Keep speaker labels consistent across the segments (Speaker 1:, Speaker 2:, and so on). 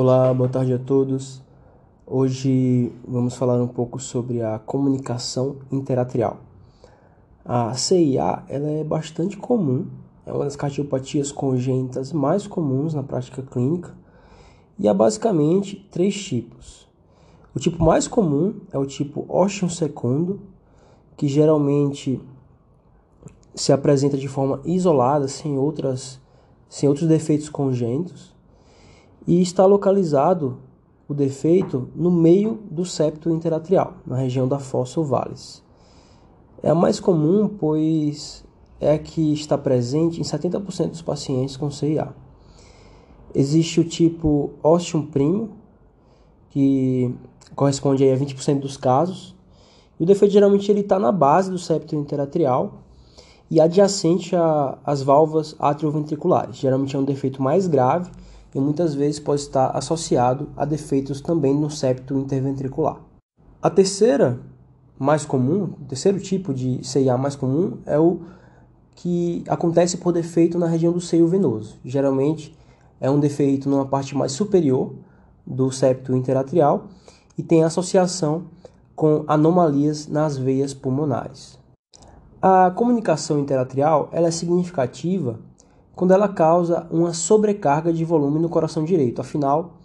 Speaker 1: Olá, boa tarde a todos. Hoje vamos falar um pouco sobre a comunicação interatrial. A CIA ela é bastante comum, é uma das cardiopatias congênitas mais comuns na prática clínica e há basicamente três tipos. O tipo mais comum é o tipo Ocean secundo, que geralmente se apresenta de forma isolada, sem, outras, sem outros defeitos congênitos e está localizado o defeito no meio do septo interatrial, na região da fossa ovalis. É a mais comum, pois é a que está presente em 70% dos pacientes com CIA. Existe o tipo ostium primo, que corresponde a 20% dos casos. E o defeito geralmente ele está na base do septo interatrial e adjacente às válvulas atrioventriculares. Geralmente é um defeito mais grave e muitas vezes pode estar associado a defeitos também no septo interventricular. A terceira mais comum, o terceiro tipo de CIA mais comum é o que acontece por defeito na região do seio venoso. Geralmente é um defeito numa parte mais superior do septo interatrial e tem associação com anomalias nas veias pulmonares. A comunicação interatrial ela é significativa quando ela causa uma sobrecarga de volume no coração direito. Afinal,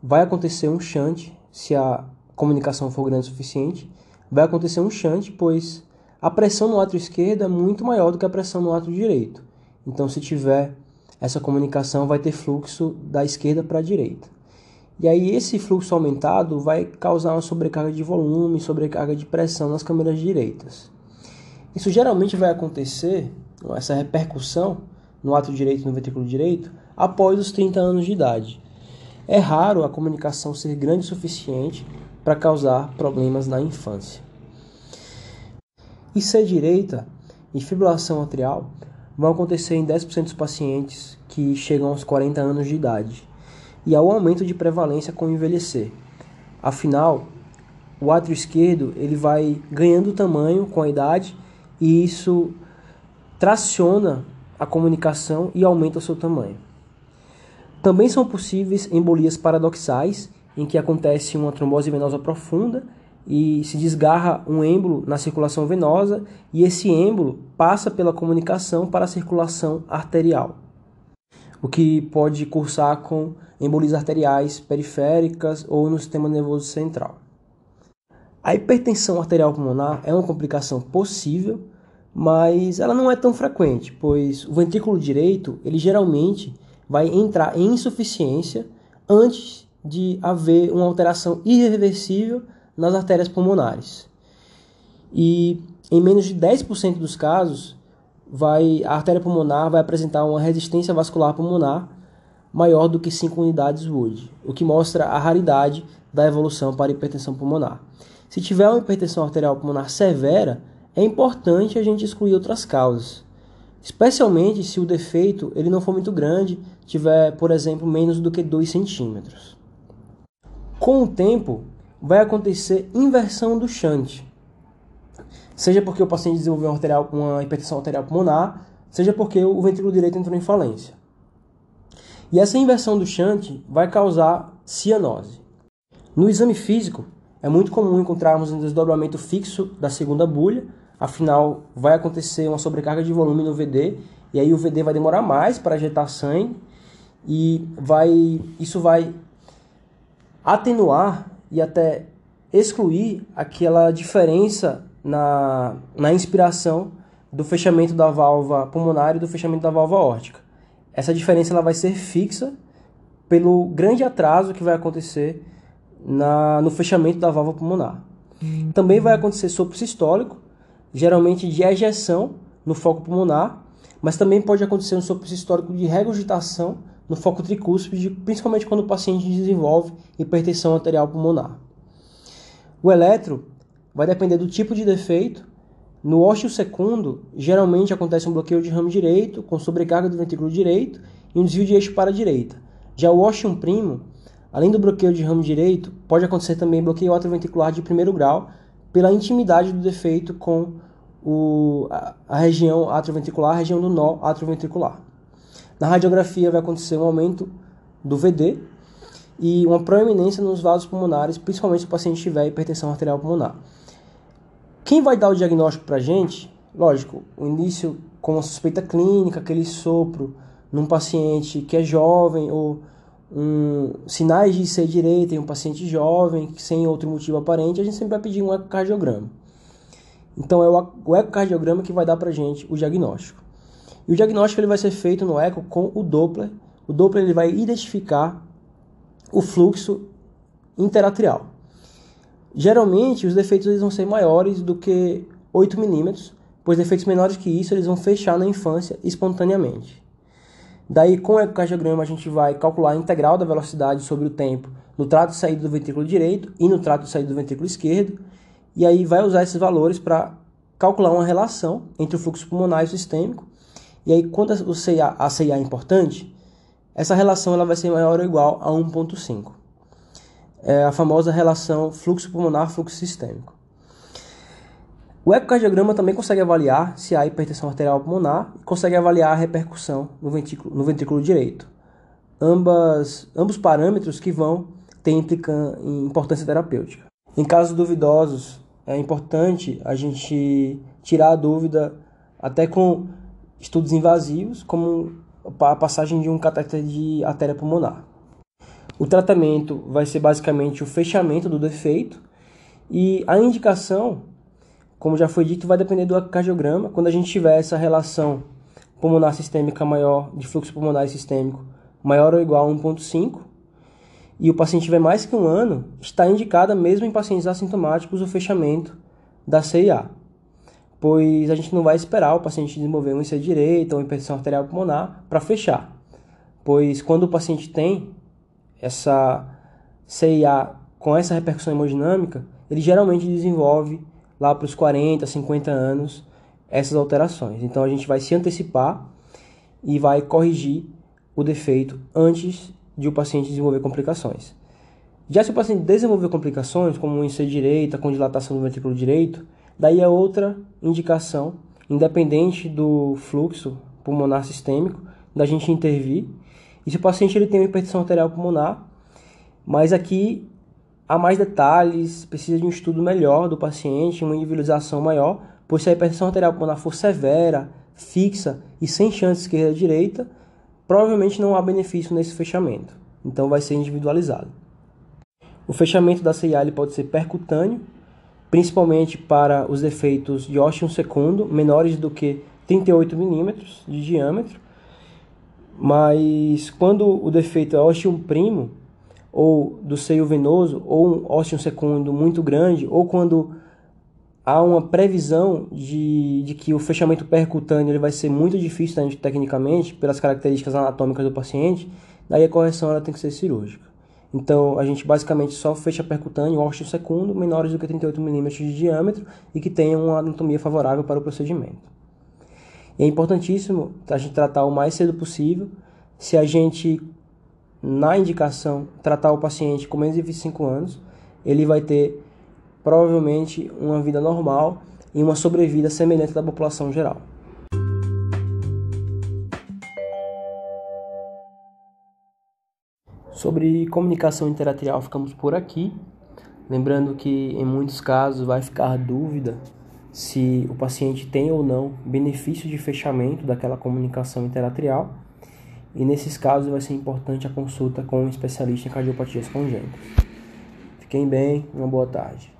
Speaker 1: vai acontecer um shunt se a comunicação for grande o suficiente, vai acontecer um shunt, pois a pressão no átrio esquerdo é muito maior do que a pressão no átrio direito. Então, se tiver essa comunicação, vai ter fluxo da esquerda para a direita. E aí, esse fluxo aumentado vai causar uma sobrecarga de volume, sobrecarga de pressão nas câmeras direitas. Isso geralmente vai acontecer, essa repercussão, no ato direito e no ventrículo direito após os 30 anos de idade. É raro a comunicação ser grande o suficiente para causar problemas na infância. Se direita e fibrilação atrial vão acontecer em 10% dos pacientes que chegam aos 40 anos de idade, e há um aumento de prevalência com o envelhecer. Afinal, o átrio esquerdo ele vai ganhando tamanho com a idade e isso traciona a comunicação e aumenta o seu tamanho. Também são possíveis embolias paradoxais, em que acontece uma trombose venosa profunda e se desgarra um êmbolo na circulação venosa e esse êmbolo passa pela comunicação para a circulação arterial, o que pode cursar com embolias arteriais periféricas ou no sistema nervoso central. A hipertensão arterial pulmonar é uma complicação possível mas ela não é tão frequente, pois o ventrículo direito ele geralmente vai entrar em insuficiência antes de haver uma alteração irreversível nas artérias pulmonares. E em menos de 10% dos casos, vai, a artéria pulmonar vai apresentar uma resistência vascular pulmonar maior do que 5 unidades Wood, o que mostra a raridade da evolução para hipertensão pulmonar. Se tiver uma hipertensão arterial pulmonar severa, é importante a gente excluir outras causas, especialmente se o defeito ele não for muito grande, tiver, por exemplo, menos do que 2 centímetros. Com o tempo, vai acontecer inversão do shunt, seja porque o paciente desenvolveu uma, uma hipertensão arterial pulmonar, seja porque o ventrículo direito entrou em falência. E essa inversão do shunt vai causar cianose. No exame físico, é muito comum encontrarmos um desdobramento fixo da segunda bulha, afinal vai acontecer uma sobrecarga de volume no VD e aí o VD vai demorar mais para ejetar sangue e vai isso vai atenuar e até excluir aquela diferença na, na inspiração do fechamento da válvula pulmonar e do fechamento da válvula órtica. Essa diferença ela vai ser fixa pelo grande atraso que vai acontecer na, no fechamento da válvula pulmonar. Hum. Também vai acontecer sopro sistólico, geralmente de ejeção no foco pulmonar, mas também pode acontecer um sopro histórico de regurgitação no foco tricúspide, principalmente quando o paciente desenvolve hipertensão arterial pulmonar. O eletro vai depender do tipo de defeito. No ósseo secundo, geralmente acontece um bloqueio de ramo direito, com sobrecarga do ventrículo direito e um desvio de eixo para a direita. Já o ósseo primo, além do bloqueio de ramo direito, pode acontecer também bloqueio atrioventricular de primeiro grau, pela intimidade do defeito com o, a, a região atrioventricular, a região do nó atrioventricular. Na radiografia vai acontecer um aumento do VD e uma proeminência nos vasos pulmonares, principalmente se o paciente tiver hipertensão arterial pulmonar. Quem vai dar o diagnóstico para a gente? Lógico, o início com uma suspeita clínica, aquele sopro num paciente que é jovem ou um, sinais de ser direita em um paciente jovem, sem outro motivo aparente, a gente sempre vai pedir um ecocardiograma. Então é o, ecocardiograma que vai dar para gente o diagnóstico. E o diagnóstico ele vai ser feito no eco com o Doppler. O Doppler ele vai identificar o fluxo interatrial. Geralmente os defeitos eles vão ser maiores do que 8 milímetros, pois defeitos menores que isso eles vão fechar na infância espontaneamente. Daí, com o ecocardiograma, a gente vai calcular a integral da velocidade sobre o tempo no trato de saída do ventrículo direito e no trato de saída do ventrículo esquerdo, e aí vai usar esses valores para calcular uma relação entre o fluxo pulmonar e o sistêmico. E aí, quando o CIA, a CIA é importante, essa relação ela vai ser maior ou igual a 1,5. É a famosa relação fluxo pulmonar-fluxo sistêmico. O ecocardiograma também consegue avaliar se há hipertensão arterial pulmonar e consegue avaliar a repercussão no ventrículo, no ventrículo direito. Ambas, ambos parâmetros que vão ter importância terapêutica. Em casos duvidosos, é importante a gente tirar a dúvida até com estudos invasivos, como a passagem de um catéter de artéria pulmonar. O tratamento vai ser basicamente o fechamento do defeito e a indicação como já foi dito, vai depender do cardiograma. Quando a gente tiver essa relação pulmonar sistêmica maior, de fluxo pulmonar sistêmico, maior ou igual a 1,5, e o paciente tiver mais que um ano, está indicada mesmo em pacientes assintomáticos o fechamento da CIA. Pois a gente não vai esperar o paciente desenvolver uma IC direita ou hipertensão arterial pulmonar para fechar. Pois quando o paciente tem essa CIA com essa repercussão hemodinâmica, ele geralmente desenvolve lá para os 40, 50 anos essas alterações. Então a gente vai se antecipar e vai corrigir o defeito antes de o paciente desenvolver complicações. Já se o paciente desenvolver complicações, como um IC direita com dilatação do ventrículo direito, daí é outra indicação, independente do fluxo pulmonar sistêmico, da gente intervir. E se o paciente ele tem uma hipertensão arterial pulmonar, mas aqui há mais detalhes, precisa de um estudo melhor do paciente, uma individualização maior, pois se a hipertensão arterial pulmonar for severa, fixa e sem chance esquerda direita, provavelmente não há benefício nesse fechamento. Então vai ser individualizado. O fechamento da CIA pode ser percutâneo, principalmente para os defeitos de ósseo secundo, menores do que 38 milímetros de diâmetro. Mas quando o defeito é ósseo primo, ou do seio venoso, ou um ósseo secundo muito grande, ou quando há uma previsão de, de que o fechamento percutâneo ele vai ser muito difícil né, tecnicamente, pelas características anatômicas do paciente, daí a correção ela tem que ser cirúrgica. Então, a gente basicamente só fecha percutâneo, ósseo secundo, menores do que 38 mm de diâmetro e que tenham uma anatomia favorável para o procedimento. E é importantíssimo a gente tratar o mais cedo possível. Se a gente na indicação tratar o paciente com menos de 25 anos, ele vai ter provavelmente uma vida normal e uma sobrevida semelhante da população geral. Sobre comunicação interatrial, ficamos por aqui. Lembrando que em muitos casos vai ficar dúvida se o paciente tem ou não benefício de fechamento daquela comunicação interatrial e nesses casos vai ser importante a consulta com um especialista em cardiopatias congênitas. Fiquem bem, uma boa tarde.